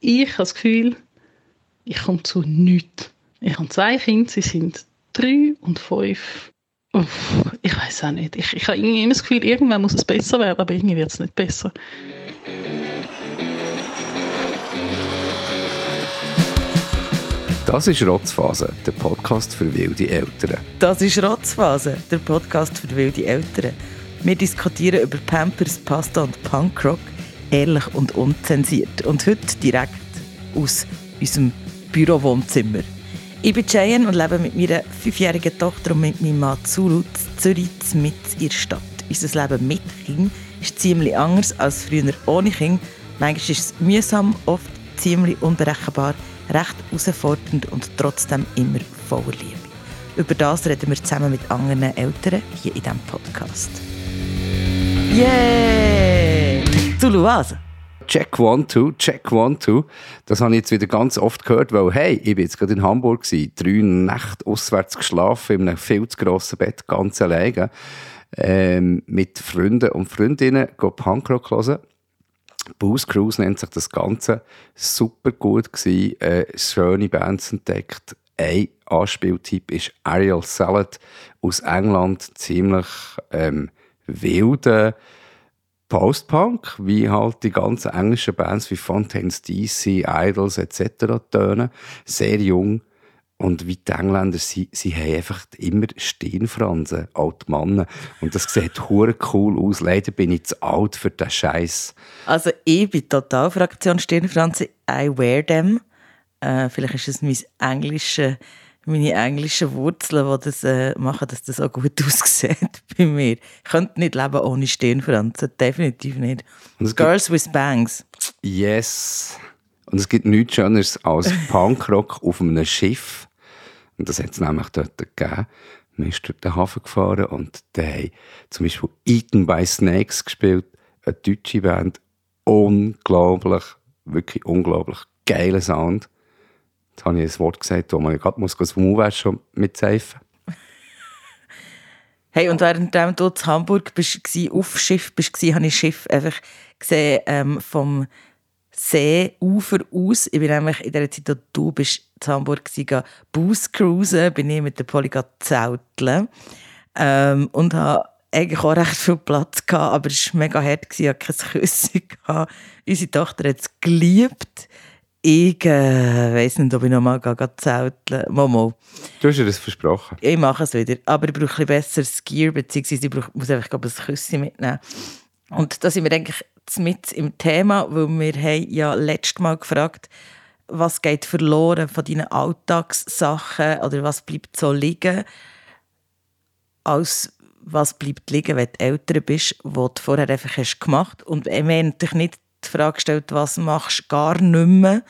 ich habe das Gefühl, ich komme zu nichts. Ich habe zwei Kinder, sie sind drei und fünf. Uff, ich weiß auch nicht. Ich, ich habe irgendwie immer das Gefühl, irgendwann muss es besser werden, aber irgendwie wird es nicht besser. Das ist Rotzphase, der Podcast für wilde Eltern. Das ist Rotzphase, der Podcast für wilde Eltern. Wir diskutieren über Pampers, Pasta und Punkrock, ehrlich und unzensiert. Und heute direkt aus unserem Bürowohnzimmer. Ich bin Cheyenne und lebe mit meiner fünfjährigen Tochter und mit meinem Mann Zulu in Zürich mit in der Stadt. Unser Leben mit Kind ist ziemlich anders als früher ohne Kind. Manchmal ist es mühsam, oft ziemlich unberechenbar recht herausfordernd und trotzdem immer voller Liebe. Über das reden wir zusammen mit anderen Eltern hier in diesem Podcast. Yeah! Zulu was? Check one, two, check one, two. Das habe ich jetzt wieder ganz oft gehört, weil, hey, ich bin jetzt gerade in Hamburg gewesen, drei Nächte auswärts geschlafen, in einem viel zu grossen Bett, ganz alleine, ähm, mit Freunden und Freundinnen, go Punkrock hören. Booze Cruise nennt sich das Ganze. Super gut gewesen, äh, schöne Bands entdeckt. Ein Anspieltyp ist Ariel Salad aus England. Ziemlich ähm, wilde Post-Punk, wie halt die ganzen englischen Bands wie Fontaines DC, Idols etc. tönen. Sehr jung, und wie die Engländer, sie, sie haben einfach immer Stirnfransen, alte Männer. Und das sieht hure cool aus. Leider bin ich zu alt für den Scheiß. Also ich bin total Fraktion Stirnfransen. I wear them. Äh, vielleicht ist es mein englische, meine englischen Wurzeln, die das äh, machen, dass das auch gut aussieht bei mir. Ich könnte nicht leben ohne Stirnfransen. Definitiv nicht. Girls with Bangs. Yes. Und es gibt nichts Schöneres als Punkrock auf einem Schiff. Und das hat es nämlich dort gegeben. Man ist durch den Hafen gefahren und die haben zum Beispiel Eaten by Snakes gespielt, eine deutsche Band. Unglaublich, wirklich unglaublich geiler Sound. Jetzt habe ich ein Wort gesagt, wo man gerade muss vom Uwäsch schon mitseifen. Hey, und während du in Hamburg bist, auf Schiff bist, habe ich das Schiff einfach gesehen ähm, vom Seeufer aus. Ich bin nämlich in der Zeit, als du bist in Hamburg warst, Bus cruisen, bin ich mit der Polly zelteln ähm, und habe eigentlich auch recht viel Platz gehabt, aber es war mega hart, ich hatte keine Küsse. Unsere Tochter hat es geliebt. Ich äh, weiss nicht, ob ich noch mal zelteln Momo. Du hast dir das versprochen. Ich mache es wieder. Aber ich brauche ein besseres Gear, beziehungsweise ich muss einfach ein Küsse mitnehmen. Und da sind wir eigentlich mit im Thema, weil wir haben ja letztes Mal gefragt, was geht verloren von deinen Alltagssachen oder was bleibt so liegen, als was bleibt liegen, wenn du älter bist, was du vorher einfach hast gemacht Und wir haben natürlich nicht die Frage gestellt, was machst du gar nicht mehr,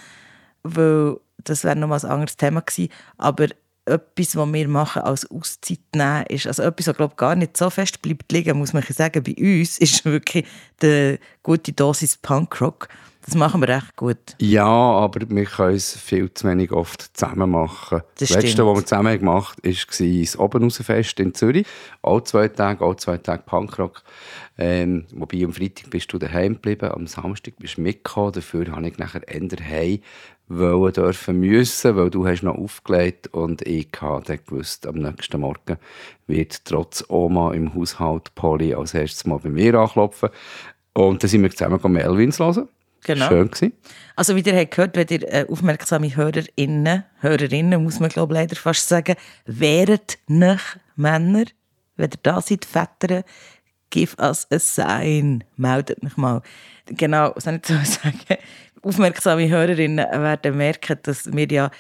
weil das wäre noch mal ein anderes Thema gewesen. Aber etwas, was wir machen als Auszeit nehmen, ist, also etwas, was glaube gar nicht so fest bleibt liegen, muss man sagen, bei uns, ist wirklich die gute Dosis Punkrock. Das machen wir recht gut. Ja, aber wir können es viel zu wenig oft zusammen machen. Das, das Letzte, was wir zusammen gemacht haben, war das Obenhausfest in Zürich. Auch zwei Tage, auch zwei Tage Punkrock. Ähm, wobei am Freitag bist du daheim geblieben, am Samstag bist du mitgekommen. Dafür habe ich nachher Ende heim wollen dürfen müssen, weil du hast noch aufgelegt und ich habe gewusst, am nächsten Morgen wird trotz Oma im Haushalt Polly als erstes mal bei mir anklopfen. Und dann sind wir zusammen Melvins hören. Genau. Schön gewesen. Also wie ihr habt gehört, wenn ihr äh, aufmerksame Hörerinnen, Hörerinnen muss man glaube leider fast sagen, wäret nicht Männer, wenn ihr da seid, Väter, give us a sign, meldet mich mal. Genau, was soll ich so sagen? Aufmerksame Hörerinnen werden merken, dass wir ja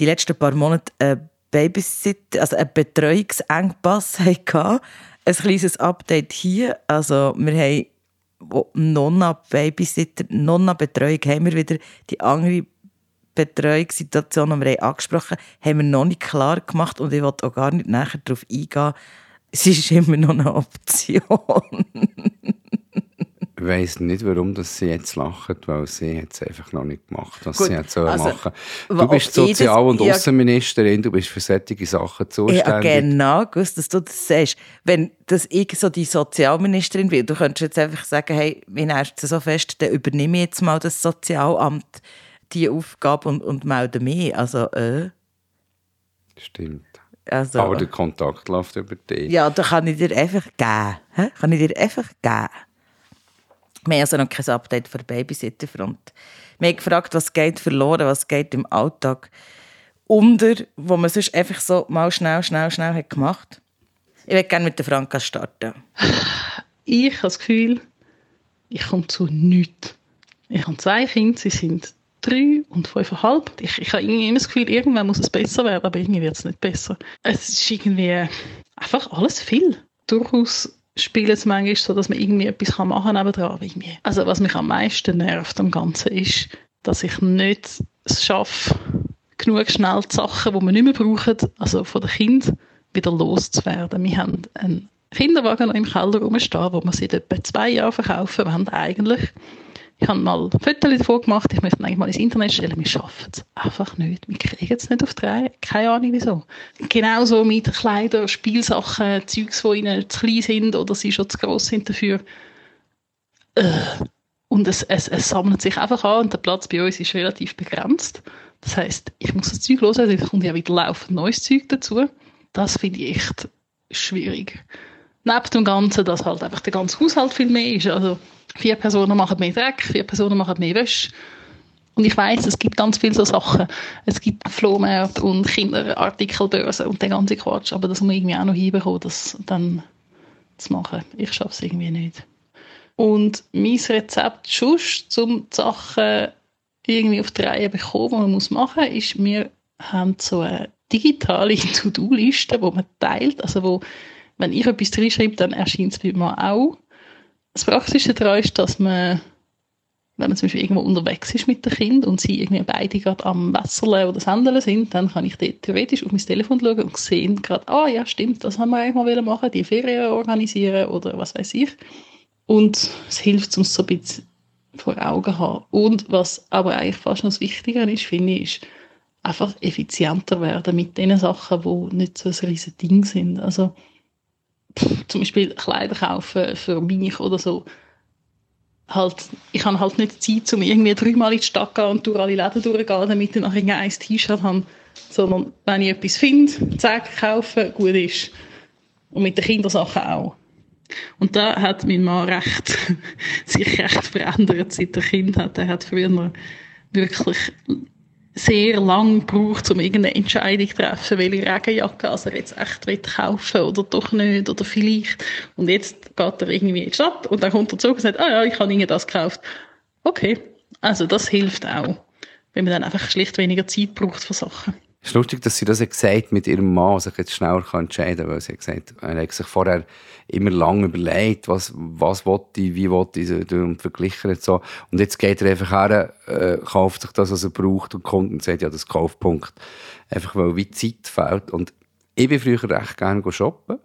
die letzten paar Monate einen Babysitter, also einen Betreuungsengpass hatten. Ein kleines Update hier. Also wir haben Nonna-Babysitter, Nonna-Betreuung haben wir wieder die andere Betreuungssituation, die wir haben angesprochen haben, wir noch nicht klar gemacht und ich wollte auch gar nicht näher darauf eingehen. Es ist immer noch eine Option. Ich weiss nicht, warum das sie jetzt lachen, weil sie es einfach noch nicht gemacht, was Gut, sie jetzt also, machen Du bist Sozial- und ja, Außenministerin, du bist für solche Sachen zuständig. Ja, genau, gewusst, dass du das sagst. Wenn das ich so die Sozialministerin will, du könntest jetzt einfach sagen, hey, wir nervt so fest, dann übernehme ich jetzt mal das Sozialamt. diese Aufgabe und, und melde mich. Also, äh. Stimmt. Also, Aber der Kontakt läuft über dich. ja, da kann ich dir einfach geben. Kann ich dir einfach geben. Wir haben also noch kein Update für Babysitterfront. Wir haben gefragt, was geht verloren, was geht im Alltag unter, wo man sonst einfach so mal schnell, schnell, schnell hat gemacht. Ich würde gerne mit der Franka starten. Ich habe das Gefühl, ich komme zu nichts. Ich habe zwei Kinder, sie sind drei und fünfeinhalb. Ich, ich habe immer das Gefühl, irgendwann muss es besser werden, aber irgendwie wird es nicht besser. Es ist irgendwie einfach alles viel. Durchaus spielt es manchmal so, dass man irgendwie etwas machen kann nebendran. aber irgendwie- Also was mich am meisten nervt am Ganzen ist, dass ich nicht es schaffe, genug schnell die Sachen, die wir nicht mehr brauchen, also von den Kindern, wieder loszuwerden. Wir haben einen Kinderwagen noch im Keller rumstehen, wo wir seit etwa zwei Jahren verkaufen wollen, eigentlich. Ich habe mal Fotos davon gemacht, ich möchte eigentlich mal ins Internet stellen. Wir schaffen es einfach nicht. Wir kriegen es nicht auf die Reihe. Keine Ahnung wieso. Genauso mit Kleidern, Spielsachen, Zeugs, die ihnen zu klein sind oder sie schon zu gross sind dafür. Äh, Und es, es, es sammelt sich einfach an und der Platz bei uns ist relativ begrenzt. Das heißt, ich muss das Zeug loswerden, es kommt ja wieder laufend neues Zeug dazu. Das finde ich echt schwierig. Neben dem Ganzen, dass halt einfach der ganze Haushalt viel mehr ist. Also vier Personen machen mehr Dreck, vier Personen machen mehr Wäsche. Und ich weiß, es gibt ganz viele so Sachen. Es gibt Flohmärkte und Kinderartikelbörsen und den ganzen Quatsch. Aber das muss man irgendwie auch noch hinbekommen, das dann zu machen. Ich schaffe es irgendwie nicht. Und mein Rezept sonst, um die Sachen irgendwie auf die Reihe zu bekommen, die man machen muss, ist, wir haben so eine digitale To-Do-Liste, die man teilt. Also wo, wenn ich etwas reinschreibe, dann erscheint es bei mir auch. Das Praktische daran ist, dass man, wenn man zum Beispiel irgendwo unterwegs ist mit dem Kind und sie irgendwie beide gerade am Wässerle oder Sendeln sind, dann kann ich theoretisch auf mein Telefon schauen und sehen gerade, ah ja, stimmt, das haben wir eigentlich mal machen die Ferien organisieren oder was weiß ich. Und es hilft, es so ein bisschen vor Augen zu haben. Und was aber eigentlich fast noch das Wichtigere ist, finde ich, ist einfach effizienter werden mit den Sachen, die nicht so ein riesen Ding sind. Also zum Beispiel Kleider kaufen für mich oder so. Halt, ich habe halt nicht Zeit, um irgendwie dreimal in die Stadt zu gehen und durch alle Läden durchzugehen, damit ich nachher ein T-Shirt habe. Sondern wenn ich etwas finde, zack, kaufen, gut ist. Und mit den Kindersachen auch. Und da hat mein Mann recht, sich recht verändert, seit er Kind hat. Er hat früher wirklich sehr lang gebraucht, um irgendeine Entscheidung zu treffen, welche Regenjacke also er jetzt echt will kaufen oder doch nicht oder vielleicht. Und jetzt geht er irgendwie in die Stadt und dann kommt er zurück und sagt, ah ja, ich habe irgendwie das gekauft. Okay, also das hilft auch, wenn man dann einfach schlicht weniger Zeit braucht für Sachen. Es ist lustig, dass sie das gesagt mit ihrem Mann sich jetzt schneller entscheiden kann, weil sie hat gesagt, er hat sich vorher immer lange überlegt, was, was will ich, wie will ich und verglichen und so. Und jetzt geht er einfach her, äh, kauft sich das, was er braucht und kommt und sagt, ja, das Kaufpunkt. Einfach weil wie Zeit fehlt. Und ich bin früher recht gerne shoppen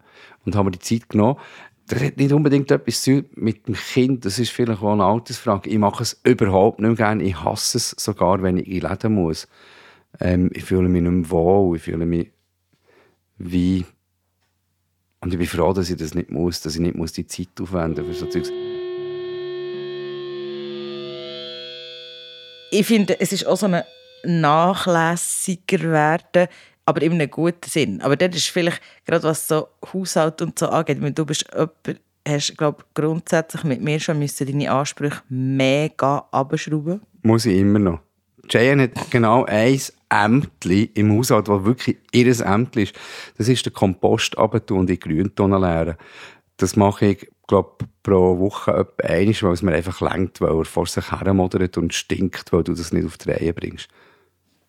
und habe mir die Zeit genommen. Das hat nicht unbedingt etwas zu mit dem Kind, das ist vielleicht auch eine Altersfrage. Ich mache es überhaupt nicht mehr gerne. Ich hasse es sogar, wenn ich in Läden muss. Ähm, ich fühle mich nicht mehr wohl, ich fühle mich wie... Und ich bin froh, dass ich das nicht muss, dass ich nicht muss die Zeit aufwenden für so Zeugs. Ich finde, es ist auch so ein nachlässiger werden, aber in einem guten Sinn. Aber das ist vielleicht, gerade was so Haushalt und so angeht, wenn du bist jemand, hast, glaube grundsätzlich mit mir schon müssen deine Ansprüche mega abschrauben. Muss ich immer noch. Cheyenne hat genau ein Ämtli im Haushalt, das wirklich ihr Ämtli ist. Das ist der Kompost runter und in die Grüntonne leeren. Das mache ich, glaube pro Woche etwa einmal, weil es mir einfach lenkt, weil er vor sich her modert und stinkt, weil du das nicht auf die Reihe bringst.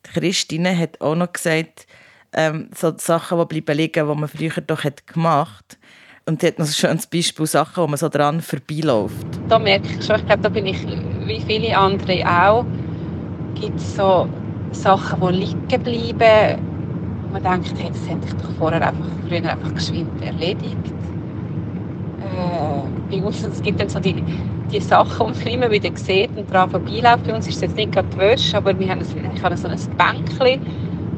Christine hat auch noch gesagt, ähm, so die Sachen, die bleiben liegen, die man früher doch hat gemacht Und sie hat noch ein schönes Beispiel, Sachen, wo man so dran vorbeiläuft. Da merke ich schon, ich glaube, da bin ich wie viele andere auch, gibt es so Sachen, die liegen bleiben. Man denkt, hey, das hätte ich doch vorher einfach, früher einfach geschwind erledigt. Äh, bei uns, es gibt dann so die, die Sachen, die man immer wieder sieht und daran vorbeiläuft. Bei uns ist es jetzt nicht gerade die Wäsche, aber wir haben ein, ich habe so ein Bänkchen,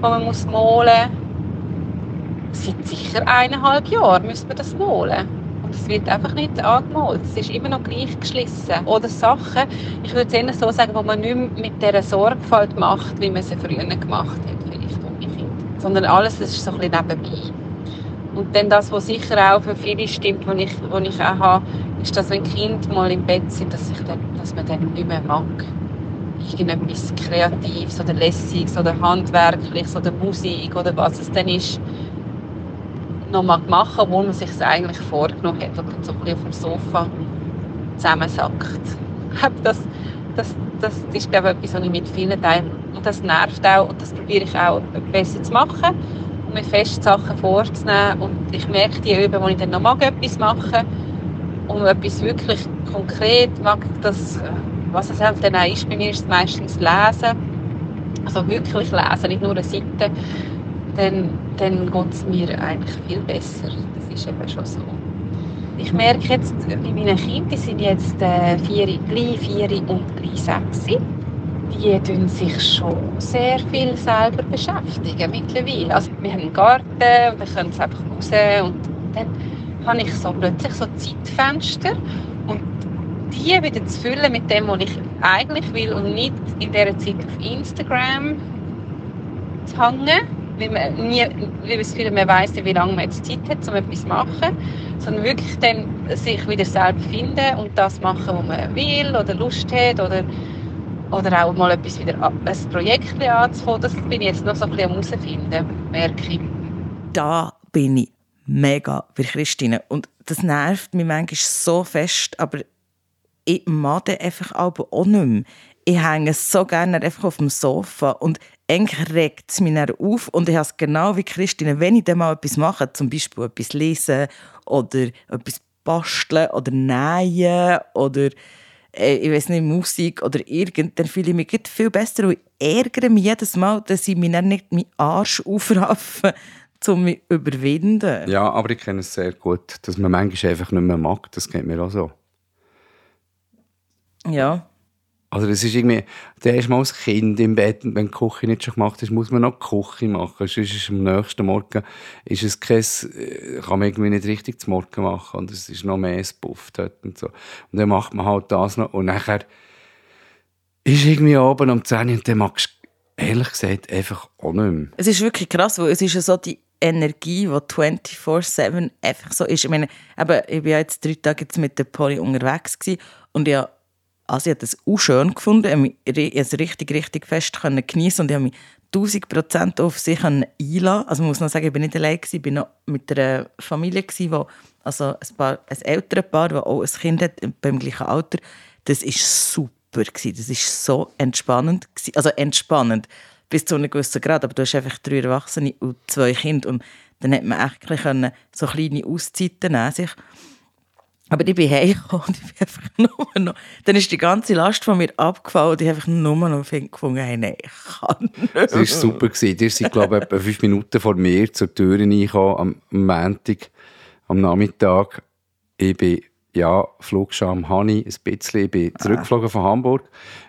das man muss malen muss. Seit sicher eineinhalb Jahren müssen wir das malen. Es wird einfach nicht angemalt. Es ist immer noch gleich geschlissen. Oder Sachen, ich würde es eher so sagen, wo man nicht mehr mit dieser Sorgfalt macht, wie man sie früher gemacht hat, vielleicht die Kinder. Sondern alles ist so ein bisschen nebenbei. Und dann das, was sicher auch für viele stimmt, was ich, was ich auch habe, ist, dass wenn Kinder mal im Bett sind, dass, ich dann, dass man dann nicht mehr mag. Irgendetwas Kreatives oder Lässiges oder Handwerkliches oder Musik oder was es dann ist, noch mal machen, obwohl man sich es eigentlich vorgenommen hat und so ein bisschen auf dem Sofa zusammensackt. Das, das, das ist, glaube ich, etwas, was ich mit vielen teile. Und das nervt auch und das probiere ich auch besser zu machen und mir fest Sachen vorzunehmen. Und ich merke die Übungen, wo ich dann noch mag etwas machen um etwas wirklich konkret mag, das, was es halt dann auch ist, bei mir ist es meistens Lesen. Also wirklich lesen, nicht nur eine Seite dann, dann geht es mir eigentlich viel besser. Das ist eben schon so. Ich merke jetzt bei meinen Kindern, die sind jetzt äh, vier, gleich vier und gleich sechs, die tun sich schon sehr viel selber beschäftigen mittlerweile. Also wir haben einen Garten und dann können sie einfach raus und dann habe ich so plötzlich so Zeitfenster und die wieder zu füllen mit dem, was ich eigentlich will und nicht in dieser Zeit auf Instagram zu hängen weil man nie, weil das Gefühl, man weiss wie lange man jetzt Zeit hat, um etwas zu machen, sondern wirklich dann sich wieder selber finden und das machen, was man will oder Lust hat oder, oder auch mal etwas wieder, ein Projekt anzufangen. Das bin ich jetzt noch so ein bisschen am herausfinden, merke ich. Da bin ich mega bei Christine und das nervt mich manchmal so fest, aber ich mag einfach auch nicht mehr. Ich hänge so gerne einfach auf dem Sofa und eigentlich regt es mich dann auf und ich habe es genau wie Christine, wenn ich dann mal etwas mache, zum Beispiel etwas lesen oder etwas basteln oder nähen oder äh, ich weiß nicht, Musik oder irgend, dann fühle ich mich viel besser und ärgere mich jedes Mal, dass ich mich dann nicht meinen Arsch aufraffe, um mich zu überwinden. Ja, aber ich kenne es sehr gut, dass man manchmal einfach nicht mehr mag, das geht mir auch so. Ja. Also das ist irgendwie, der ist mal als Kind im Bett und wenn die Küche nicht schon gemacht ist, muss man noch die Küche machen. Sonst ist am nächsten Morgen, ist es kein, äh, kann man irgendwie nicht richtig zum Morgen machen und es ist noch mehr Puff dort und so. Und dann macht man halt das noch und nachher ist irgendwie oben um 10 Uhr und dann magst du ehrlich gesagt einfach auch nicht mehr. Es ist wirklich krass, weil es ist ja so die Energie, die 24-7 einfach so ist. Ich meine, eben, ich war jetzt drei Tage jetzt mit der Polly unterwegs und ich also ich habe das auch schön gefunden. Ich konnte es richtig, richtig fest geniessen und ich habe mich 1000 Prozent auf sich einlassen. Also man muss noch sagen, ich war nicht allein, ich war noch mit einer Familie, wo, also ein, paar, ein älteres Paar, das auch ein Kind hat, beim gleichen Alter. Das war super. Gewesen. Das war so entspannend. Gewesen. Also entspannend bis zu einem gewissen Grad. Aber du hast einfach drei Erwachsene und zwei Kinder. Und dann hat man echt so kleine Auszeiten nehmen sich. Aber ich bin heimgekommen und ich bin einfach nur noch... Dann ist die ganze Last von mir abgefallen und ich habe einfach nur noch gefunden, hey, nein, ich kann nicht. Das war super. Ihr seid, glaube ich, etwa fünf Minuten vor mir zur Tür reingekommen, am, am Montag, am Nachmittag. Ich bin, ja, Flugscham Hani, ein bisschen. Ich bin zurückgeflogen von Hamburg.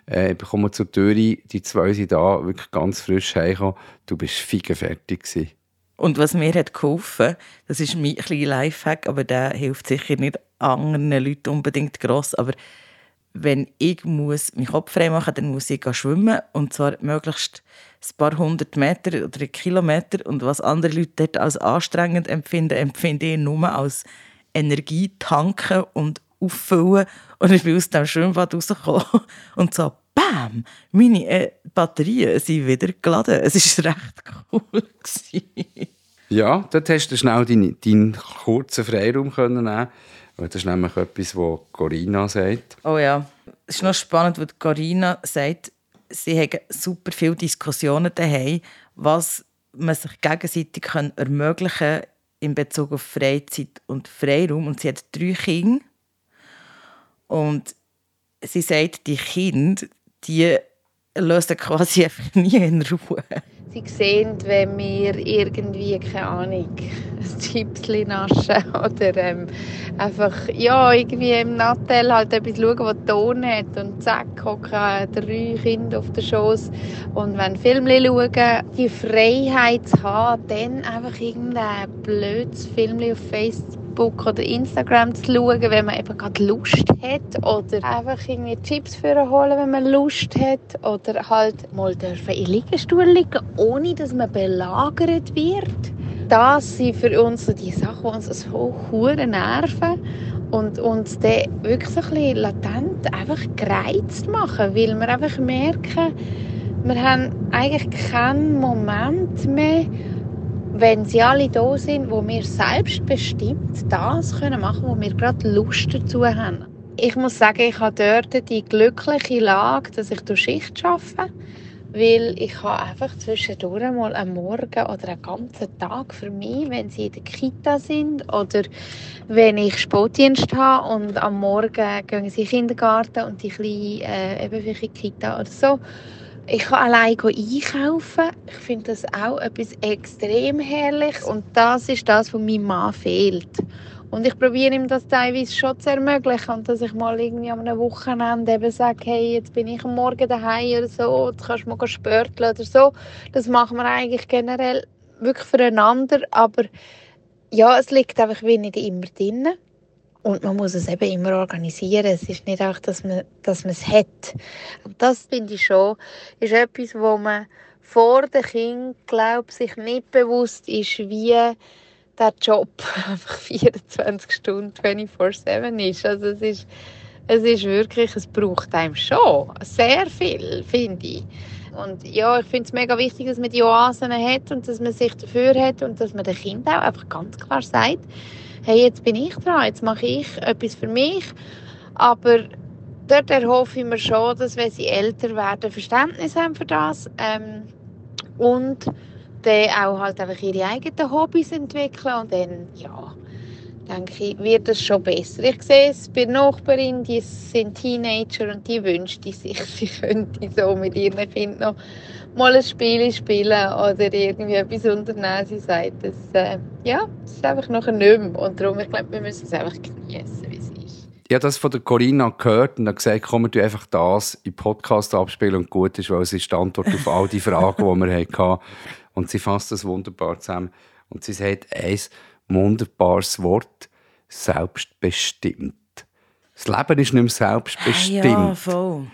Äh, ich komme zur Tür rein, die zwei sind da, wirklich ganz frisch heimgekommen. Du bist fertig gewesen. Und was mir hat geholfen, das ist mein kleiner Lifehack, aber der hilft sicher nicht anderen Leuten unbedingt gross. Aber wenn ich muss meinen Kopf frei machen muss, dann muss ich schwimmen. Und zwar möglichst ein paar hundert Meter oder Kilometer. Und was andere Leute dort als anstrengend empfinden, empfinde ich nur als Energie tanken und auffüllen. Und ich bin aus dem Schwimmbad rausgekommen und so bam, meine äh, Batterien sind wieder geladen. Es war recht cool. ja, dort hast du schnell deinen, deinen kurzen Freiraum können nehmen Das ist nämlich etwas, was Corinna sagt. Oh ja, es ist noch spannend, was Corinna sagt. Sie haben super viele Diskussionen daheim, was man sich gegenseitig ermöglichen kann in Bezug auf Freizeit und Freiraum. Und sie hat drei Kinder. Und sie sagt, die Kinder die lösen quasi einfach nie in Ruhe. Sie sehen, wenn wir irgendwie, keine Ahnung, ein Chipsli naschen oder ähm, einfach, ja, irgendwie im Nattel halt etwas schauen, was Ton hat und zack, hocken drei Kinder auf der Schoß und wenn Filme schauen, die Freiheit zu haben, dann einfach irgendein blödes Film auf Facebook oder Instagram zu schauen, wenn man eben gerade Lust hat oder einfach irgendwie Chips für holen, wenn man Lust hat oder halt mal dürfen in Liegestuhl liegen, ohne dass man belagert wird. Das sind für uns so die Sachen, die uns so hure nerven und uns dann wirklich so ein latent einfach gereizt machen, weil wir einfach merken, wir haben eigentlich keinen Moment mehr, wenn sie alle da sind, wo wir selbstbestimmt das können machen wo wir gerade Lust dazu haben. Ich muss sagen, ich habe dort die glückliche Lage, dass ich durch Schicht arbeite, weil ich habe einfach zwischendurch mal am Morgen oder einen ganzen Tag für mich, wenn sie in der Kita sind oder wenn ich Sportdienst habe und am Morgen gehen sie in den Kindergarten und die Kleinen äh, für die Kita oder so, ich kann allein einkaufen. Ich finde das auch etwas extrem herrliches. Und das ist das, was meinem Mann fehlt. Und ich probiere ihm das teilweise schon zu ermöglichen. Und dass ich mal irgendwie am Wochenende eben sage, hey, jetzt bin ich am Morgen daheim oder so, jetzt kannst du mal spörteln oder so. Das machen wir eigentlich generell wirklich füreinander. Aber ja, es liegt einfach wie nicht immer drinnen. Und man muss es eben immer organisieren. Es ist nicht auch, dass man, dass man es hat. Und das finde ich schon, ist etwas, wo man vor dem Kind, glaube sich nicht bewusst ist, wie der Job einfach 24 Stunden 24-7 ist. Also es ist, es ist wirklich, es braucht einem schon sehr viel, finde ich. Und ja, ich finde es mega wichtig, dass man die Oasen hat und dass man sich dafür hat und dass man den Kindern auch einfach ganz klar sagt, hey, jetzt bin ich dran, jetzt mache ich etwas für mich. Aber dort erhoffe ich mir schon, dass wenn sie älter werden, Verständnis haben für das ähm, und dann auch halt einfach ihre eigenen Hobbys entwickeln und dann, ja, denke ich, wird es schon besser. Ich sehe es bei Nachbarin, die sind Teenager und die wünscht sich, sie könnte so mit ihren Kindern noch mal ein Spiel spielen oder irgendwie etwas unternehmen. Sie sagt, das, äh, ja, das ist einfach noch ein mehr. Und darum, ich glaube, wir müssen es einfach genießen, wie es ist. Ich habe das von der Corinna gehört und habe gesagt, komm, du einfach das im Podcast abspielen und gut ist, weil es ist die Antwort auf all die Fragen, die wir hatten. Und sie fasst das wunderbar zusammen. Und sie sagt ein wunderbares Wort, selbstbestimmt. Das Leben ist nicht mehr selbstbestimmt. Ja, voll.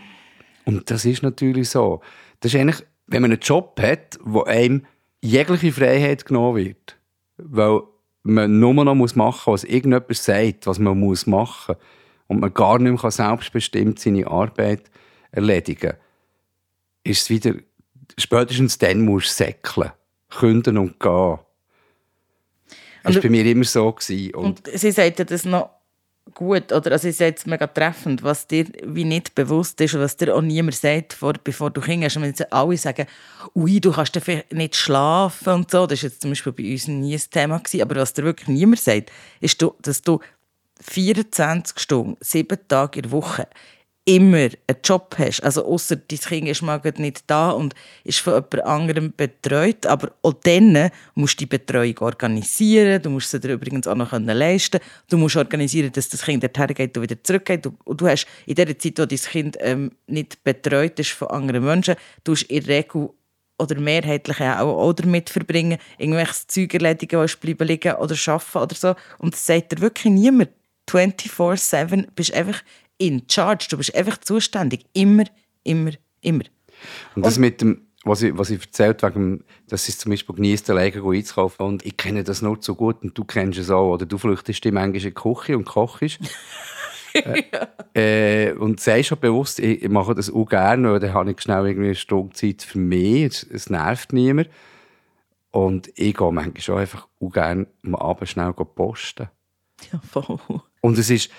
Und das ist natürlich so. Das ist eigentlich wenn man einen Job hat, wo einem jegliche Freiheit genommen wird, weil man nur noch machen muss, was irgendjemand sagt, was man muss machen muss, und man gar nicht mehr selbstbestimmt seine Arbeit erledigen kann, ist es wieder, spätestens dann musst du säckeln, künden und gehen. Das war bei mir immer so. Und, und sie sagte das noch gut, oder also ist jetzt mega treffend, was dir wie nicht bewusst ist und was dir auch niemand sagt, vor, bevor du hingehst. Und wenn jetzt alle sagen, ui, du kannst nicht schlafen und so, das war jetzt zum Beispiel bei uns nie ein Thema, gewesen, aber was dir wirklich niemand sagt, ist, dass du 24 Stunden, sieben Tage in der Woche immer einen Job hast, also außer dein Kind ist mal nicht da und ist von jemand anderem betreut, aber auch dann musst du die Betreuung organisieren, du musst sie dir übrigens auch noch leisten. Du musst organisieren, dass das Kind dorthin geht und wieder zurückgeht. Und du hast in der Zeit, wo dein Kind ähm, nicht betreut ist von anderen Menschen, du hast in der Regel oder mehrheitlich auch, auch damit verbringen, irgendwelches Zeug erledigen, was bleiben liegen oder arbeiten oder so. Und das sagt dir wirklich niemand. 24-7 bist einfach in charge. Du bist einfach zuständig. Immer, immer, immer. Und das und, mit dem, was ich, was ich erzählt wegen, dass ich zum Beispiel genießt, alleine einzukaufen und ich kenne das nur so gut und du kennst es auch. Oder du flüchtest dich manchmal in die Küche und kochst. äh, äh, und sei schon bewusst, ich, mache das auch gerne, weil dann habe ich schnell irgendwie eine Stunde Zeit für mich. Es, es nervt niemand. Und ich gehe manchmal schon einfach auch gerne am Abend schnell posten. Ja, voll. Und es ist,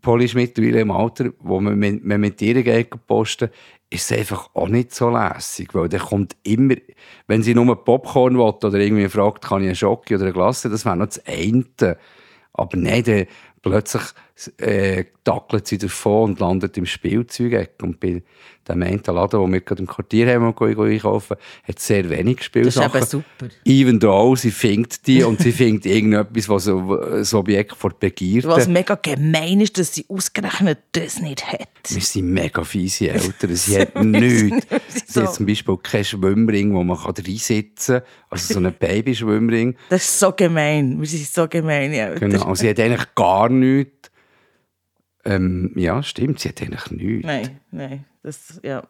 Polly ist mittlerweile im Alter, wo man mit, man mit ihr geht posten ist es einfach auch nicht so lässig, weil der kommt immer, wenn sie nur Popcorn will oder irgendwie fragt, kann ich einen Schocke oder eine Glasse, das wäre noch das eine. Aber nein, dann plötzlich äh, tackelt sie davon und landet im Spielzeug. Und bei dem einen Laden, wo wir gerade im Quartier haben, einkaufen, hat sehr wenig Spielsachen. Das ist eben super. Even though, sie findet die und sie findet irgendetwas, was so ein Objekt vor Begierde. Was mega gemein ist, dass sie ausgerechnet das nicht hat. Wir sind mega fiese Eltern. Sie hat nichts. Sie hat zum Beispiel keinen Schwimmring, wo man reinsitzen kann. Also so einen Babyschwimmring. Das ist so gemein. Wir sind so gemeine Eltern. Genau. Sie hat eigentlich gar nichts. Ähm, ja, stimmt. Sie hat eigentlich nichts. Nein, nein. Das, ja.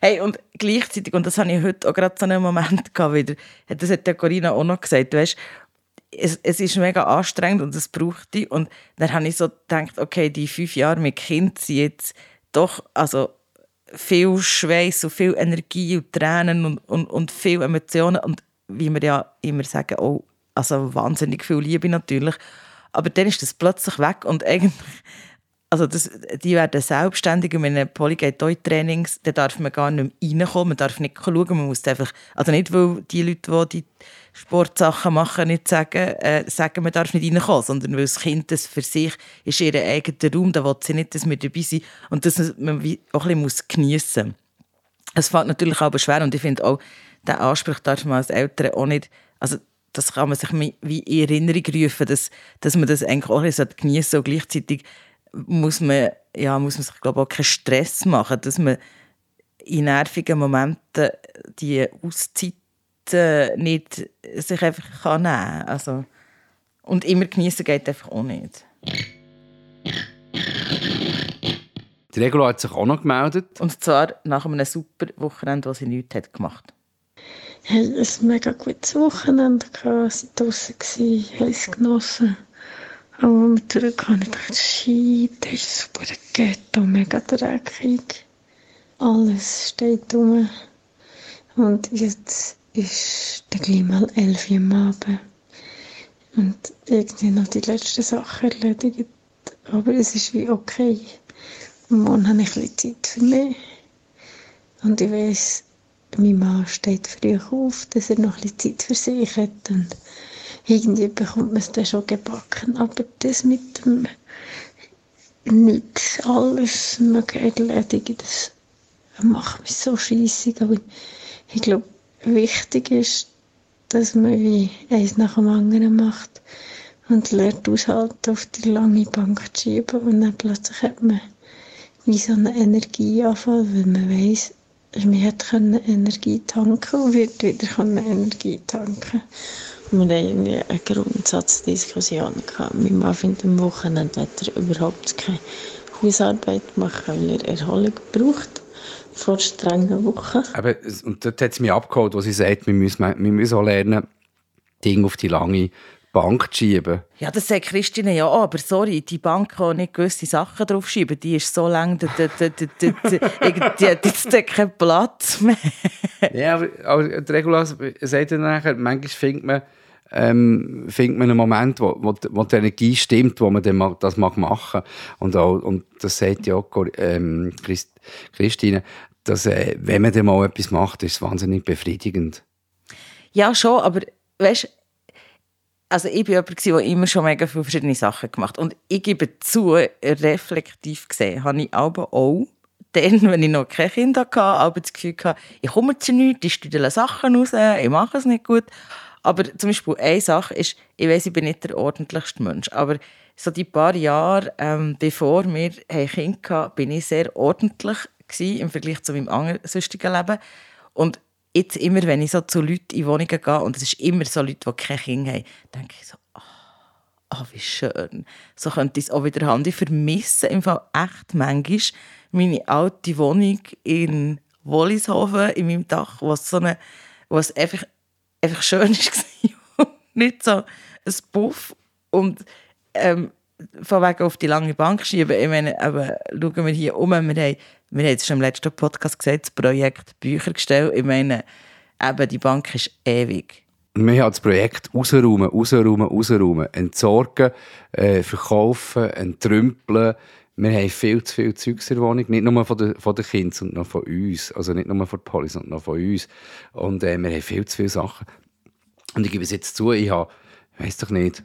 Hey, und gleichzeitig, und das habe ich heute auch gerade so einen Moment gehabt wieder, das hat der Corinna auch noch gesagt, weißt, es, es ist mega anstrengend und es braucht die. Und dann habe ich so gedacht, okay, die fünf Jahre mit Kind sind jetzt doch, also viel Schweiß und viel Energie und Tränen und, und, und viel Emotionen und wie wir ja immer sagen, auch also wahnsinnig viel Liebe natürlich. Aber dann ist das plötzlich weg und eigentlich also das, die werden selbstständig in Trainings, dann darf man gar nicht mehr reinkommen, man darf nicht schauen, man muss einfach, also nicht, weil die Leute, die die Sportsachen machen, nicht sagen, äh, sagen, man darf nicht reinkommen, sondern weil das Kind das für sich ist ihr eigener Raum, da will sie nicht, dass wir dabei sind und dass man auch ein bisschen geniessen. Es fällt natürlich aber schwer und ich finde auch, diesen Anspruch darf man als Eltern auch nicht, also das kann man sich wie in Erinnerung rufen, dass, dass man das eigentlich auch geniessen sollte und gleichzeitig muss man, ja, muss man sich glaube auch keinen Stress machen, dass man in nervigen Momenten die Auszeiten nicht sich einfach kann nehmen kann. Also, und immer genießen geht einfach auch nicht. Die Regula hat sich auch noch gemeldet. Und zwar nach einem super Wochenende, wo sie nichts hat gemacht Ich hatte ein mega gutes Wochenende. Ich war draußen, habe es genossen. Aber als wir zurückkamen, dachte ich, shit, das ist super Ghetto, mega dreckig. Alles steht rum. Und jetzt ist der gleich mal elf Uhr am Abend. Und irgendwie noch die letzten Sachen erledigt. Aber es ist wie okay. Morgen habe ich ein bisschen Zeit für mich. Und ich weiss, mein Mann steht früh auf, dass er noch ein bisschen Zeit für sich hat. Und irgendwie bekommt man es dann schon gebacken. Aber das mit dem nichts, alles erledigen, das macht mich so scheissig. Aber ich glaube, wichtig ist, dass man wie eins nach dem anderen macht und lernt aushalten, auf die lange Bank zu schieben. Und dann plötzlich hat man wie so einen Energieanfall, weil man weiss, man hat Energie tanken und wird wieder Energie tanken wir hatten irgendwie eine Grundsatzdiskussion. Gehabt. Mein Mann findet am Wochenende hat er überhaupt keine Hausarbeit machen, weil er Erholung braucht vor strengen Wochen. Aber, und dort hat es mich abgeholt, wo sie sagt, wir müssen, wir müssen auch lernen, Dinge auf die lange Bank zu schieben. Ja, das sagt Christine ja auch, aber sorry, die Bank kann nicht gewisse Sachen drauf schieben. Die ist so lang, die, die, die, die, hat jetzt keinen Platz mehr. ja, aber, aber die Regula sagt dann nachher, manchmal findet man, ähm, findet man einen Moment, wo, wo, wo die Energie stimmt, wo man dann das mag machen und, auch, und das sagt ja auch ähm, Christ, Christine, dass äh, wenn man dann mal etwas macht, ist es wahnsinnig befriedigend. Ja, schon, aber weißt also ich war jemand, der immer schon mega viele verschiedene Sachen gemacht. Und ich gebe zu, reflektiv gesehen, habe ich aber auch dann, wenn ich noch kein Kind hatte, aber das Gefühl hatte, ich komme zu nichts, ich studiere Sachen raus, ich mache es nicht gut. Aber zum Beispiel eine Sache ist, ich weiß, ich bin nicht der ordentlichste Mensch, aber so die paar Jahre, ähm, bevor wir ein Kind hatten, bin ich sehr ordentlich gewesen, im Vergleich zu meinem anderen sonstigen Leben. Und jetzt immer, wenn ich so zu Leuten in Wohnungen gehe, und es ist immer so Leute, die keine Kinder haben, denke ich so, ah, oh, oh, wie schön. So könnte ich es auch wieder haben. Ich vermisse im Fall echt manchmal meine alte Wohnung in Wollishofen, in meinem Dach, wo so eine, wo es einfach einfach schön war. nicht so ein Puff. Und ähm, von wegen auf die lange Bank schieben. Ich meine, aber schauen wir hier um. Wir haben, wir haben es schon im letzten Podcast gesagt, das Projekt Bücher gestellt. Ich meine, eben, die Bank ist ewig. Wir haben das Projekt rausräumen, rausräumen, rausräumen, entsorgen, äh, verkaufen, entrümpeln. Wir haben viel zu viel Zeugs in der Wohnung, nicht nur von den, von den Kindern, sondern auch von uns. Also nicht nur von der Polizei, sondern auch von uns. Und äh, wir haben viel zu viele Sachen. Und ich gebe es jetzt zu, ich habe, ich weiß doch nicht,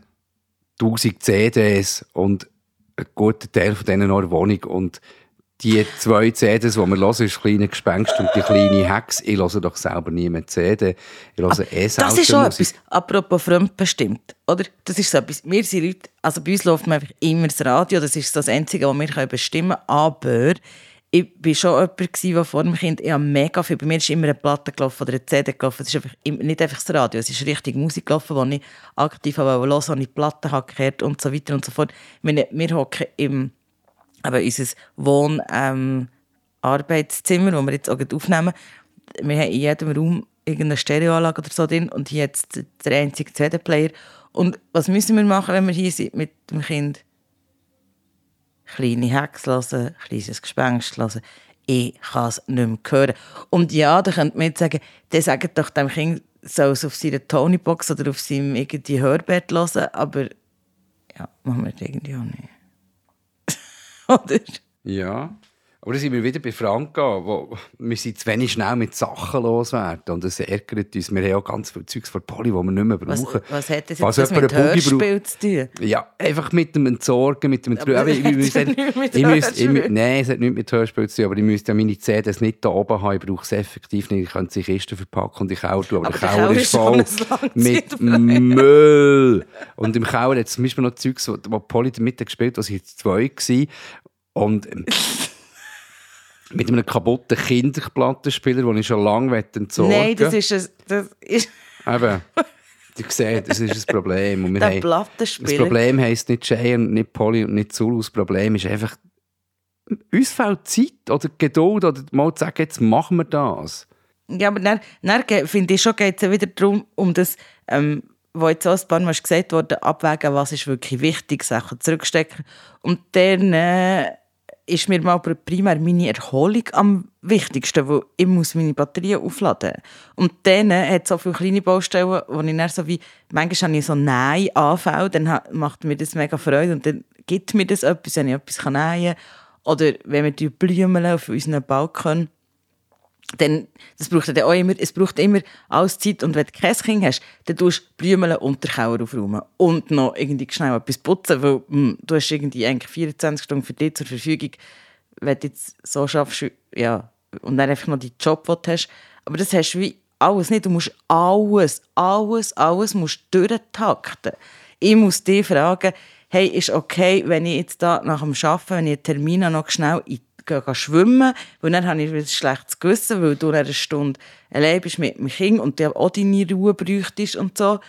1000 CDs und ein guter Teil von denen noch in der Wohnung und die zwei CDs, die wir hören, ist kleine Gespenst und die kleine Hex. Ich höre doch selber nie mehr CD. Ich höre eh Das ist schon etwas, apropos fremdbestimmt, oder? Das ist so etwas, wir sind Leute, also bei uns läuft man einfach immer das Radio, das ist das Einzige, was wir bestimmen können, aber ich war schon jemand, der vor dem Kind, ich mega viel, bei mir ist immer eine Platte gelaufen oder eine CD gelaufen, es ist einfach, nicht einfach das Radio, es ist richtig Musik gelaufen, die ich aktiv habe hören wollte, die ich Platten habe gehört und so weiter und so fort. Wir hocken im aber unser Wohn ähm, Arbeitszimmer, wo wir jetzt auch aufnehmen, wir haben in jedem Raum irgendeine Stereoanlage oder so drin und hier jetzt der einzige CD-Player. Und was müssen wir machen, wenn wir hier sind mit dem Kind? Kleine Hex hören, kleines Gespenst hören. Ich kann es nicht mehr hören. Und ja, da könnte man jetzt sagen, der sagt doch dem Kind, soll es auf seiner Tonybox oder auf seinem irgendwie Hörbett hören, aber ja, machen wir das irgendwie auch nicht. Oder? Ja. Aber dann sind wir wieder bei Franka, wo wir sind zu wenig schnell mit Sachen loswerden. Und das ärgert uns. Wir haben auch ganz viel Zeugs von Poly, das wir nicht mehr brauchen. Was, was hat das jetzt das mit Hörspiel zu tun? Ja, einfach mit dem Entsorgen, mit dem Entsorgen. Ich, ich, ich, ich müsste, ich, Nein, es hat nichts mit Hörspiel zu tun, aber ich müsste ja meine CDs nicht da oben haben. Ich brauche es effektiv nicht. Ich könnte sie in Kisten verpacken und den Keller tun. Aber, aber der Keller ist voll mit Müll. Und im Keller hat es zum Beispiel noch Zeugs, wo Poly damit gespielt hat, was jetzt zwei war. Und... mit einem kaputten Kinderplattenspieler, den ich schon lange entsorgen Nein, das ist ein... Das ist Eben. Du siehst, das ist ein Problem. Und wir Der Plattenspieler. Das Problem heisst nicht Jay und nicht Polly und nicht Zulu. Das Problem ist einfach, uns fehlt Zeit oder Geduld oder mal zu sagen, jetzt machen wir das. Ja, aber dann, dann finde ich schon, geht es wieder darum, um das, ähm, wo jetzt auch ein paar Mal gesagt wurde, abwägen, was ist wirklich wichtig, Sachen zurückstecken. Und dann... Äh, ist mir mal primär meine Erholung am wichtigsten, weil ich muss meine Batterien aufladen Und dann hat es so viele kleine Baustellen, wo ich dann so wie, manchmal habe ich so Nein anfällt, dann macht mir das mega Freude und dann gibt mir das etwas, wenn ich etwas nähen kann. Oder wenn wir Blumen auf unseren Balkon dann, das braucht ja auch immer, es braucht immer alles Zeit. Und wenn du kein Kind hast, dann tust du Blümeln und den Keller aufräumen. Und noch irgendwie schnell etwas putzen, weil mh, hm, du hast irgendwie eigentlich 24 Stunden für dich zur Verfügung, wenn du jetzt so schaffst, ja, und dann einfach noch die Job, den du hast. Aber das hast du wie alles nicht. Du musst alles, alles, alles musst durchtakten. Ich muss dich fragen, hey, ist okay, wenn ich jetzt da nach dem Arbeiten, wenn ich einen Termin noch schnell in gehen schwimmen, weil dann habe ich ein schlechtes Gewissen, weil du eine Stunde allein bist mit dem Kind und du auch deine Ruhe bräuchtest und so.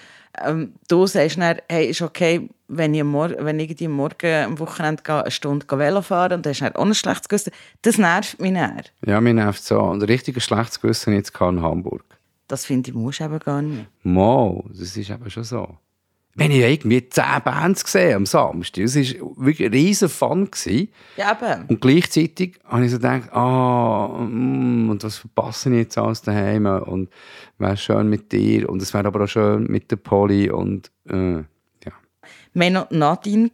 Ähm, du sagst dann, hey, ist okay, wenn ich, morgen, wenn ich am Morgen am Wochenende gehe, eine Stunde Velo fahren und hast dann auch ein schlechtes Gewissen. Das nervt mich dann. Ja, mich nervt so. Und ein richtiges schlechtes Gewissen jetzt in Hamburg. Das finde ich, musst du eben gar nicht. Mal, das ist eben schon so wenn ich irgendwie zehn Bands gesehen am Samstag. Das war wirklich ein riesen Fun. Ja, eben. Und gleichzeitig habe ich so gedacht, ah, mm, und was verpasse ich jetzt alles daheim? Und wäre schön mit dir und es wäre aber auch schön mit der Polly und äh, ja. Wir hatten noch Nadine,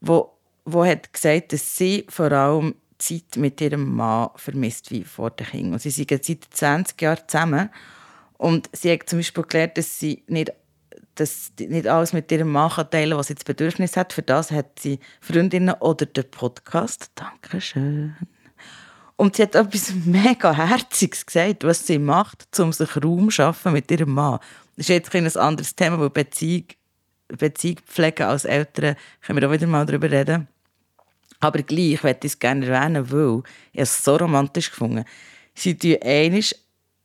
die, die hat gesagt dass sie vor allem Zeit mit ihrem Mann vermisst wie vor den Kindern. Und sie sind seit 20 Jahren zusammen und sie hat zum Beispiel gelernt, dass sie nicht dass nicht alles mit ihrem Mann teilen was sie das Bedürfnis hat. Für das hat sie Freundinnen oder den Podcast. Dankeschön. Und sie hat etwas mega Herziges gesagt, was sie macht, um sich Raum zu schaffen mit ihrem Mann. Das ist jetzt ein anderes Thema, weil Beziehung, Beziehung pflegen als Eltern, können wir auch wieder mal darüber reden. Aber gleich möchte ich es gerne erwähnen, weil ich es so romantisch gefunden Sie tun einmal,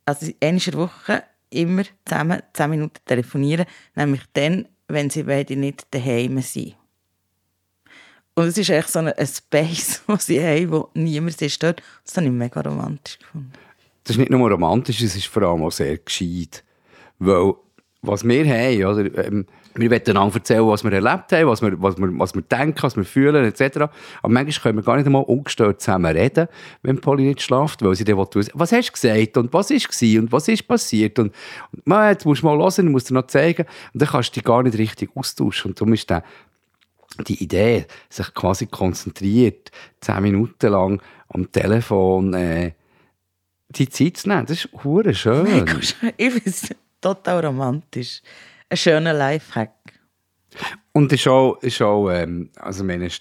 also einmal in der Woche immer zusammen 10 Minuten telefonieren, nämlich dann, wenn sie beide nicht daheim sind. Und es ist echt so ein Space, wo sie haben, wo niemand sich stört. Das habe ich mega romantisch gefunden. Das ist nicht nur romantisch, es ist vor allem auch sehr gescheit. Weil, was wir haben, oder, ähm, wir wollen einander erzählen, was wir erlebt haben, was wir, was wir, was wir denken, was wir fühlen, etc. Aber manchmal können wir gar nicht einmal ungestört zusammen reden, wenn Polly nicht schlaft, weil sie dann wissen, was hast du gesagt und was war und was ist passiert und, und man, jetzt musst du mal hören, musst du noch zeigen. Und dann kannst du dich gar nicht richtig austauschen. Und darum ist der, die Idee, sich quasi konzentriert, zehn Minuten lang am Telefon äh, die Zeit zu nehmen, das ist hure schön. Ich finde es total romantisch ein schöner Lifehack. Und ist auch, ist auch ähm, also wenn es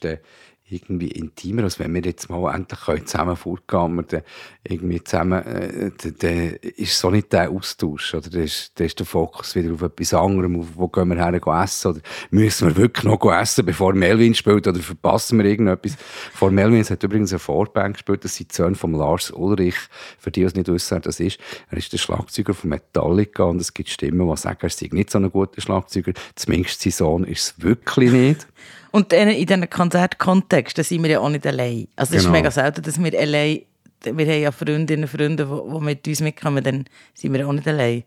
irgendwie intimer, als wenn wir jetzt mal endlich können zusammen vorgehen und dann irgendwie zusammen, äh, dann, ist so nicht der Austausch, oder? Dann ist, ist der Fokus wieder auf etwas anderem, auf wo gehen wir her essen, oder müssen wir wirklich noch essen, bevor Melvin spielt, oder verpassen wir irgendetwas? Vor Melvin hat übrigens eine Vorband gespielt, das sind die Söhne von Lars Ulrich, für die, die es nicht wissen, wer das ist. Er ist der Schlagzeuger von Metallica und es gibt Stimmen, die sagen, er sei nicht so ein guter Schlagzeuger, zumindest sein Sohn ist es wirklich nicht. Und in diesen Konzertkontexten sind wir ja auch nicht allein. Also es genau. ist mega selten, dass wir allein, wir haben ja Freundinnen und Freunde, die, die mit uns mitkommen, dann sind wir auch nicht allein.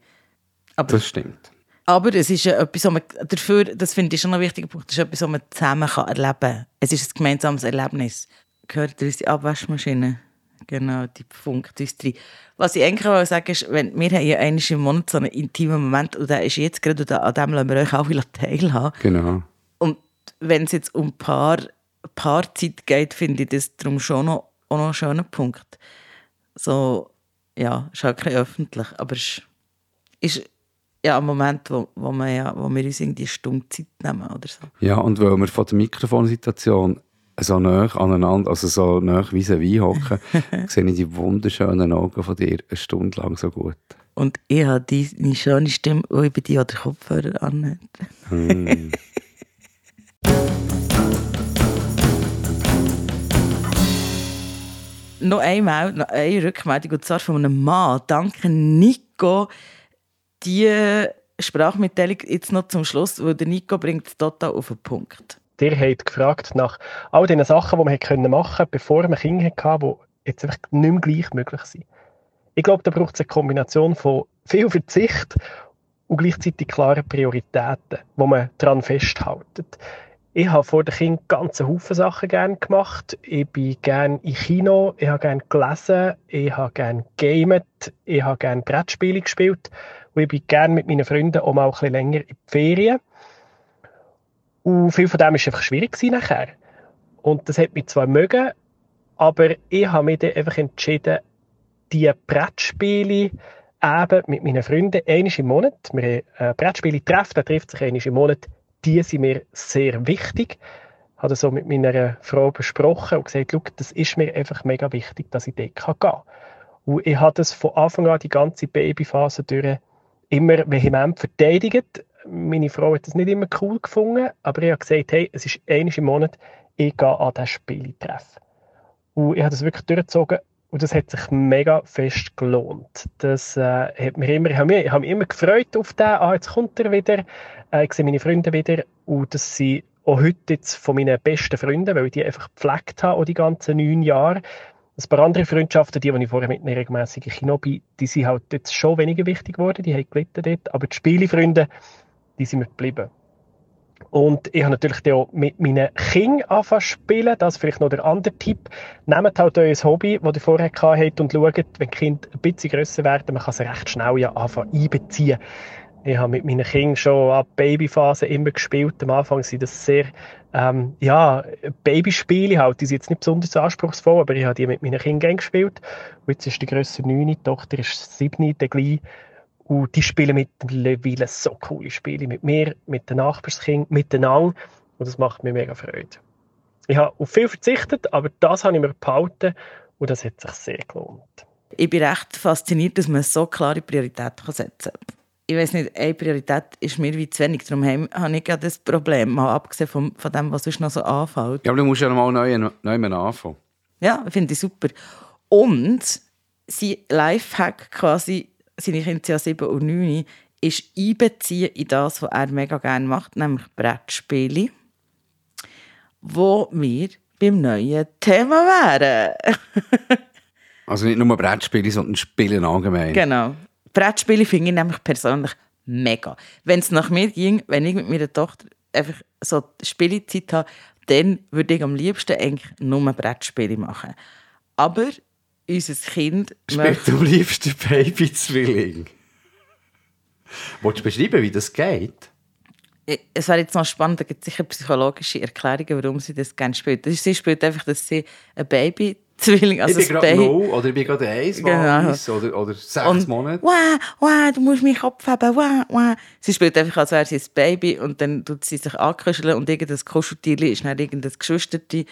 Aber, das stimmt. Aber es ist ja etwas, was man dafür, das finde ich schon ein wichtiger Punkt, das ist etwas, was man zusammen kann erleben kann. Es ist ein gemeinsames Erlebnis. Gehört unsere Abwaschmaschine? Genau, die funkt uns drin. Was ich eigentlich auch sagen ist, wenn, wir haben ja einmal im Monat so einen intimen Moment und der ist jetzt gerade, und an dem lassen wir euch auch wieder teilhaben. Genau wenn es jetzt um Paar, Paarzeit geht, finde ich das darum schon noch, auch noch einen schönen Punkt. So, ja, ist halt kein öffentlich, aber es ist ja ein Moment, wo, wo, wir, ja, wo wir uns irgendwie eine Stunde Zeit nehmen oder so. Ja, und weil wir von der Mikrofonsituation so nah aneinander, also so nah wie à vis hocken, sehe ich die wunderschönen Augen von dir eine Stunde lang so gut. Und ich habe deine schöne Stimme, die bei dir den Kopfhörer anhört. Mm. noch einmal noch eine Rückmeldung, und zwar von einem Mann. Danke, Nico. Die Sprachmitteilung jetzt noch zum Schluss, weil der Nico bringt es total auf den Punkt. Ihr habt gefragt nach all den Sachen, die man machen konnte, bevor man Kinder hatte, die jetzt einfach nicht mehr gleich möglich sind. Ich glaube, da braucht es eine Kombination von viel Verzicht und gleichzeitig klaren Prioritäten, wo man daran festhält. Ich habe vor den Kindern ganz Haufen Sachen gerne gemacht. Ich bin gerne im Kino, ich habe gerne gelesen, ich habe gerne gamet, ich habe gerne Brettspiele gespielt und ich bin gerne mit meinen Freunden auch mal ein bisschen länger in die Ferien. Und viel von dem war einfach schwierig nachher. Und das hat mich zwar mögen, aber ich habe mich dann einfach entschieden, die Brettspiele eben mit meinen Freunden einmal im Monat, wir haben Brettspiele treffen, der trifft sich einmal im Monat, die sind mir sehr wichtig. Ich habe das so mit meiner Frau besprochen und gesagt, das ist mir einfach mega wichtig, dass ich dort gehen kann. Und ich habe das von Anfang an, die ganze Babyphase durch, immer vehement verteidigt. Meine Frau hat das nicht immer cool gefunden, aber ich habe gesagt, hey, es ist einmal im Monat, ich gehe an dieses Spieltreffen. Und ich habe das wirklich durchgezogen und das hat sich mega fest gelohnt. Das äh, hat mich immer, ich habe mich, ich habe mich immer gefreut auf den, ah, jetzt kommt er wieder, äh, ich sehe meine Freunde wieder und das sind auch heute jetzt von meinen besten Freunden, weil ich die einfach gepflegt habe, die ganzen neun Jahre. Ein paar andere Freundschaften, die, die ich vorher mit einem regelmäßigen Kino bin, die sind halt jetzt schon weniger wichtig geworden, die haben gelitten dort, aber die Spielefreunde, die sind mir geblieben. Und ich habe natürlich auch mit meinen Kindern angefangen zu spielen. Das ist vielleicht noch der andere Tipp. Nehmt halt euer Hobby, das ihr vorher habt und schaut, wenn die Kinder ein bisschen grösser werden, man kann sie recht schnell ja anfangen einbeziehen. Ich habe mit meinen Kindern schon ab Babyphase immer gespielt. Am Anfang sind das sehr, ähm, ja, Babyspiele halt. Die sind jetzt nicht besonders anspruchsvoll, aber ich habe die mit meinen Kindern gespielt. Und jetzt ist die Größe 9, die Tochter ist 7, der gleich. Und die spielen mittlerweile so coole Spiele mit mir, mit den Nachbarskindern, miteinander. Und das macht mir mega Freude. Ich habe auf viel verzichtet, aber das habe ich mir behalten und das hat sich sehr gelohnt. Ich bin recht fasziniert, dass man so klare Prioritäten setzen kann. Ich weiß nicht, eine Priorität ist mir wie zu wenig. Darum habe ich ja das Problem, mal abgesehen von, von dem, was sonst noch so anfällt. Ja, aber du musst ja noch mal neu, neu anfangen. Ja, finde ich super. Und sein Lifehack quasi seine Kinder sind ja 7 und 9, ist einbeziehen in das, was er mega gerne macht, nämlich Brettspiele, wo wir beim neuen Thema wären. also nicht nur Brettspiele, sondern Spiele allgemein. Genau. Brettspiele finde ich nämlich persönlich mega. Wenn es nach mir ging, wenn ich mit meiner Tochter einfach so Spielezeit habe, dann würde ich am liebsten eigentlich nur Brettspiele machen. Aber unser Kind Spielt am liebsten Babyzwilling. Willst du beschreiben, wie das geht? Es wäre jetzt noch spannend, da gibt es sicher psychologische Erklärungen, warum sie das gerne spielt. Sie spielt einfach, dass sie ein Baby Zwilling, also ich bin gerade null oder ich bin gerade eins, Genau. weiss, oder, oder sechs Und Monate. Wah, wah, du musst meinen Kopf haben, wah, wah. Sie spielt einfach, als wäre sie ein Baby und dann tut sie sich ankuscheln und irgendein Kuscheltierchen ist dann irgendein Geschwisterte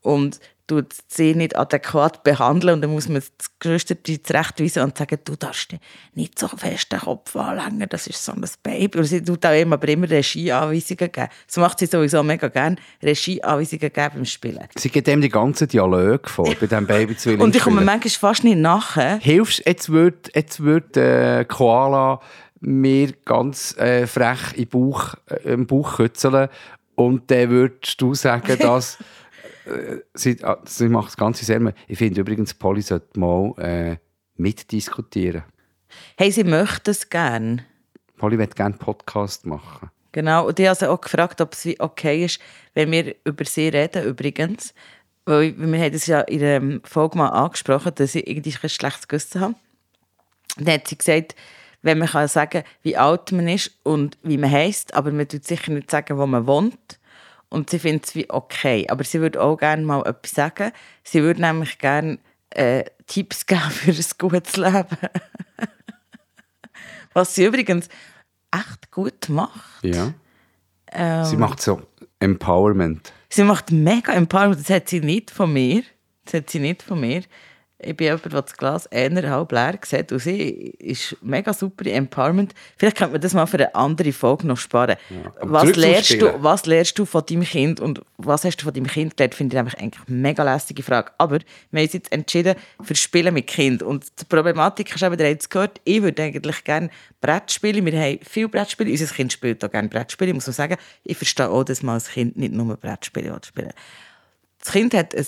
und tut sie nicht adäquat behandeln und dann muss man das Geschwisterte zurechtweisen und sagen, du darfst nicht so fest den Kopf anlängen, das ist so ein Baby. Und sie tut auch immer, aber immer Regieanweisungen geben. Das macht sie sowieso mega gerne, Regieanweisungen geben beim Spielen. Sie gibt dem die ganzen Dialoge vor, bei diesem Baby-Zwilling. Und ich komme manchmal fast nicht nachher. Hilfst, jetzt wird, jetzt wird äh, Koala mir ganz äh, frech im Bauch, äh, im Bauch kützeln und dann würdest du sagen, dass äh, sie, ah, sie macht das Ganze sehr... Ich finde übrigens, Polly sollte mal äh, mitdiskutieren. Hey, sie möchte es gerne. Polly möchte gerne einen Podcast machen. Genau, und ich habe sie auch gefragt, ob es okay ist, wenn wir über sie reden, übrigens. Weil wir haben das ja in der Folge mal angesprochen, dass ich irgendwie ein schlechtes Gewissen habe. Dann hat sie gesagt, wenn man kann sagen wie alt man ist und wie man heisst, aber man tut sicher nicht sagen, wo man wohnt. Und sie findet es wie okay. Aber sie würde auch gerne mal etwas sagen. Sie würde nämlich gerne äh, Tipps geben für ein gutes Leben. Was sie übrigens echt gut macht. Ja. Ähm, Sie macht so Empowerment. Sie macht mega Empowerment. Das hat sie nicht von mir. Das hat sie nicht von mir. Ich bin jemand, der das Glas eher halb leer sieht. Und sie ist mega super Empowerment. Vielleicht könnte man das mal für eine andere Folge noch sparen. aber was, lernst du, was lernst du von deinem Kind und was hast du von deinem Kind gelernt, finde ich einfach eigentlich eine mega lästige Frage. Aber wir haben uns jetzt entschieden für Spielen mit Kind. Und die Problematik ist eben, ihr habt es gehört, ich würde eigentlich gerne Brettspiele. Wir haben viele Brettspiele. Unser Kind spielt auch gerne Brettspiele. Ich muss man sagen, ich verstehe auch, dass man als Kind nicht nur Brettspiele will spielen Das Kind hat ein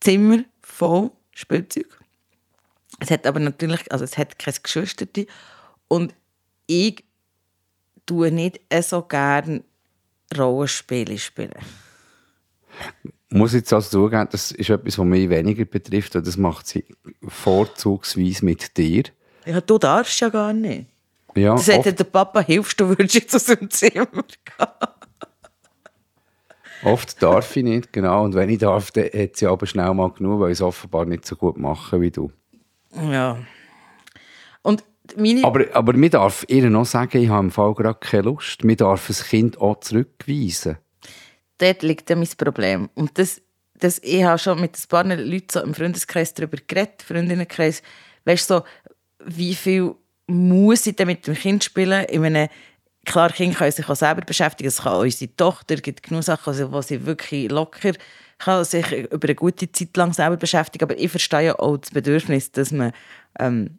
Zimmer voll Spielzeug. Es hat aber natürlich, also es hat keine Geschwisterte. Und ich tue nicht so gerne Rollenspiele spielen. Muss ich jetzt also zugeben, das ist etwas, was mich weniger betrifft, und das macht sie vorzugsweise mit dir. Ja, du darfst ja gar nicht. Ja, Das ja der Papa, hilfst du, würdest jetzt aus dem Zimmer gehen. Oft darf ich nicht, genau. Und wenn ich darf, dann hat sie aber schnell mal genug, weil ich es offenbar nicht so gut mache wie du. Ja. Und meine... Aber, aber mir darf ihr noch sagen, ich habe im Fall gerade keine Lust. Mir darf ein Kind auch zurückweisen. dort liegt ja mein Problem. Und das, das, ich habe schon mit ein paar Leuten so im Freundeskreis darüber geredet, Freundinnenkreis. Weißt du, so, wie viel muss ich denn mit dem Kind spielen? Ich meine, klar, Kinder können sich auch selber beschäftigen. Es kann auch unsere Tochter, es gibt genug Sachen, wo sie wirklich locker kann sich über eine gute Zeit lang selber beschäftigen. Aber ich verstehe ja auch das Bedürfnis, dass man ähm,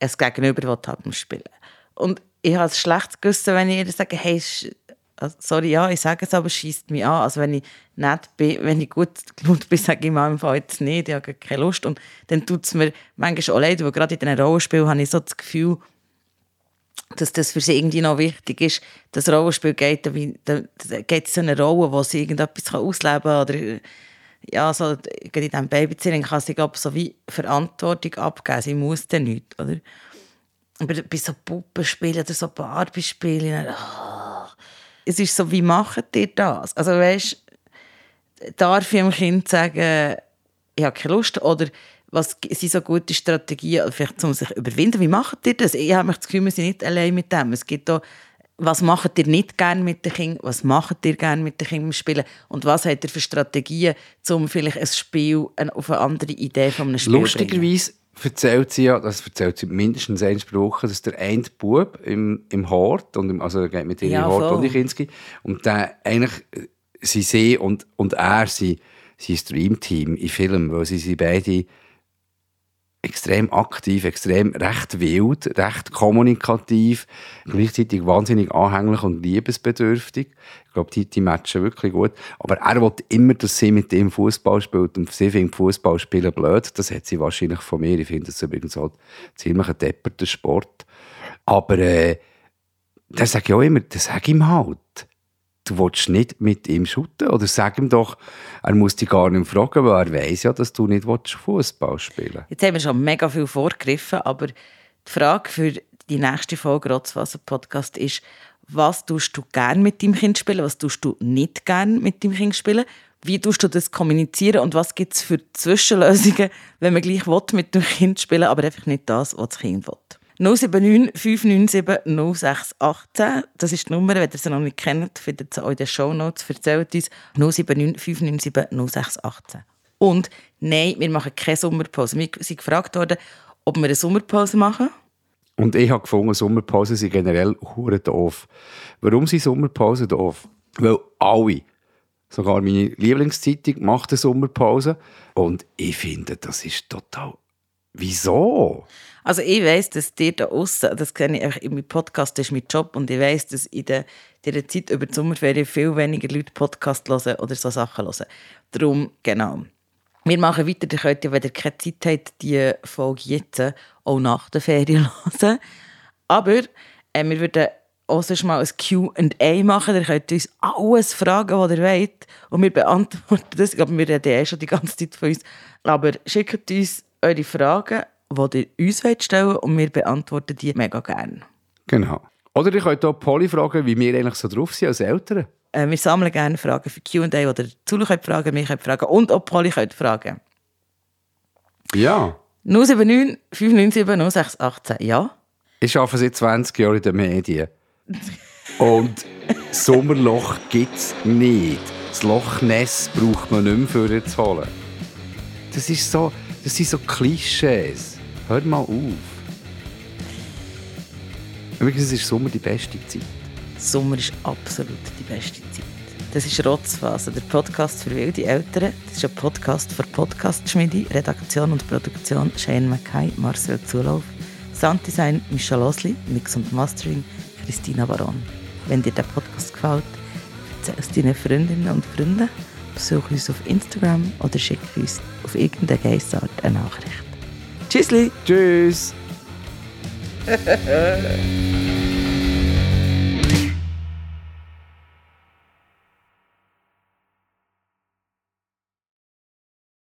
ein Gegenüber will haben beim Spielen. Und ich habe ein schlechtes Gewissen, wenn ich ihr sage, hey, also, sorry, ja, ich sage es, aber es schießt mich an. Also wenn ich nett bin, wenn ich gut gelaunt bin, sage ich mir im Fall jetzt nicht, ich habe keine Lust. Und dann tut es mir manchmal auch leid, weil gerade in diesen Rollenspielen habe ich so das Gefühl, dass das für sie irgendwie noch wichtig ist. Das Rollenspiel geht, geht so eine Rolle, wo sie irgendetwas ausleben kann. Oder ja, so, in diesem Babyzimmer kann sie glaub, so wie Verantwortung abgeben. Sie muss dann nichts, oder? Aber bei so Puppenspielen oder so Barbie-Spielen, oh, es ist so, wie macht ihr das? Also weißt, darf ich dem Kind sagen, ich habe keine Lust oder was sind so gute Strategien, vielleicht um sich zu überwinden? Wie macht ihr das? Ich habe das Gefühl, wir sind nicht allein mit dem. Es gibt auch, was macht ihr nicht gerne mit den Kindern? Was macht ihr gerne mit den Kindern beim Spielen? Und was habt ihr für Strategien, um vielleicht ein Spiel auf eine andere Idee von einem Spiel? Lustigerweise erzählt sie ja, das erzählt sie mindestens einen Spruch, dass der eine Bub im, im Hort, und im, also er geht mit ihr Ja, im Hort voll. und die Kinski, und der eigentlich, äh, sie sie und, und er, sie, sie ist Dreamteam in Filmen, weil sie sind beide extrem aktiv, extrem recht wild, recht kommunikativ, gleichzeitig wahnsinnig anhänglich und liebesbedürftig. Ich glaube, die, die matchen wirklich gut. Aber er will immer, dass sie mit ihm Fußball spielt und sie findet Fußball spielen blöd. Das hat sie wahrscheinlich von mir. Ich finde das übrigens auch ziemlich ein depperter Sport. Aber äh, da sage ich auch immer, das sag ihm halt. Du willst nicht mit ihm shooten oder sag ihm doch, er muss dich gar nicht fragen, weil er weiß ja, dass du nicht Fußball spielen willst. Jetzt haben wir schon mega viel vorgegriffen, aber die Frage für die nächste Folge Rotzwasser Podcast ist, was tust du gern mit deinem Kind spielen, was tust du nicht gern mit deinem Kind spielen? Wie tust du das kommunizieren und was gibt es für Zwischenlösungen, wenn man gleich will, mit dem Kind spielen aber einfach nicht das, was das Kind will? 079 597 0618. Das ist die Nummer, wenn ihr sie noch nicht kennt, findet auch in den Shownotes. Erzählt uns 079 597 0618. Und nein, wir machen keine Sommerpause. Wir sind gefragt worden, ob wir eine Sommerpause machen. Und ich habe gefunden, Sommerpausen sind generell hure doof. Warum sind Sommerpausen doof? Weil alle, sogar meine Lieblingszeitung, macht eine Sommerpause. Und ich finde, das ist total. Wieso? Also ich weiss, dass dir da außen, das kenne ich einfach in meinem Podcast, das ist mein Job und ich weiss, dass in der, dieser Zeit über die Sommerferien viel weniger Leute Podcast hören oder so Sachen hören. Darum, genau. Wir machen weiter, ihr könnt ja, wenn ihr keine Zeit habt, die Folge jetzt auch nach der Ferien hören. Aber äh, wir würden auch sonst mal ein Q&A machen. Ihr könnt uns alles fragen, was ihr wollt. Und wir beantworten das. Ich glaube, wir reden eh schon die ganze Zeit von uns. Aber schickt uns eure Fragen, die ihr uns stellen wollt, und wir beantworten die mega gerne. Genau. Oder ihr könnt auch Polly fragen, wie wir eigentlich so drauf sind als Eltern. Äh, wir sammeln gerne Fragen für Q&A, oder Zulu könnt fragen, wir könnt fragen und auch Polly könnt fragen. Ja. 079 597 0618, ja? Ich arbeite seit 20 Jahren in den Medien. Und Sommerloch gibt es nicht. Das Loch Ness braucht man nicht mehr für zu holen. Das, ist so, das sind so Klischees. Hört mal auf. Übrigens ist Sommer die beste Zeit. Sommer ist absolut die beste Zeit. Das ist Rotzphase, der Podcast für wilde Eltern. Das ist ein Podcast für Podcast-Schmiede, Redaktion und Produktion Shane Mackay, Marcel Zulauf, Sounddesign Michel Osli, Mix und Mastering Christina Baron. Wenn dir der Podcast gefällt, erzähl es deinen Freundinnen und Freunden, besuch uns auf Instagram oder schick uns auf irgendeine Geissart eine Nachricht. Tschüssli! Tschüss!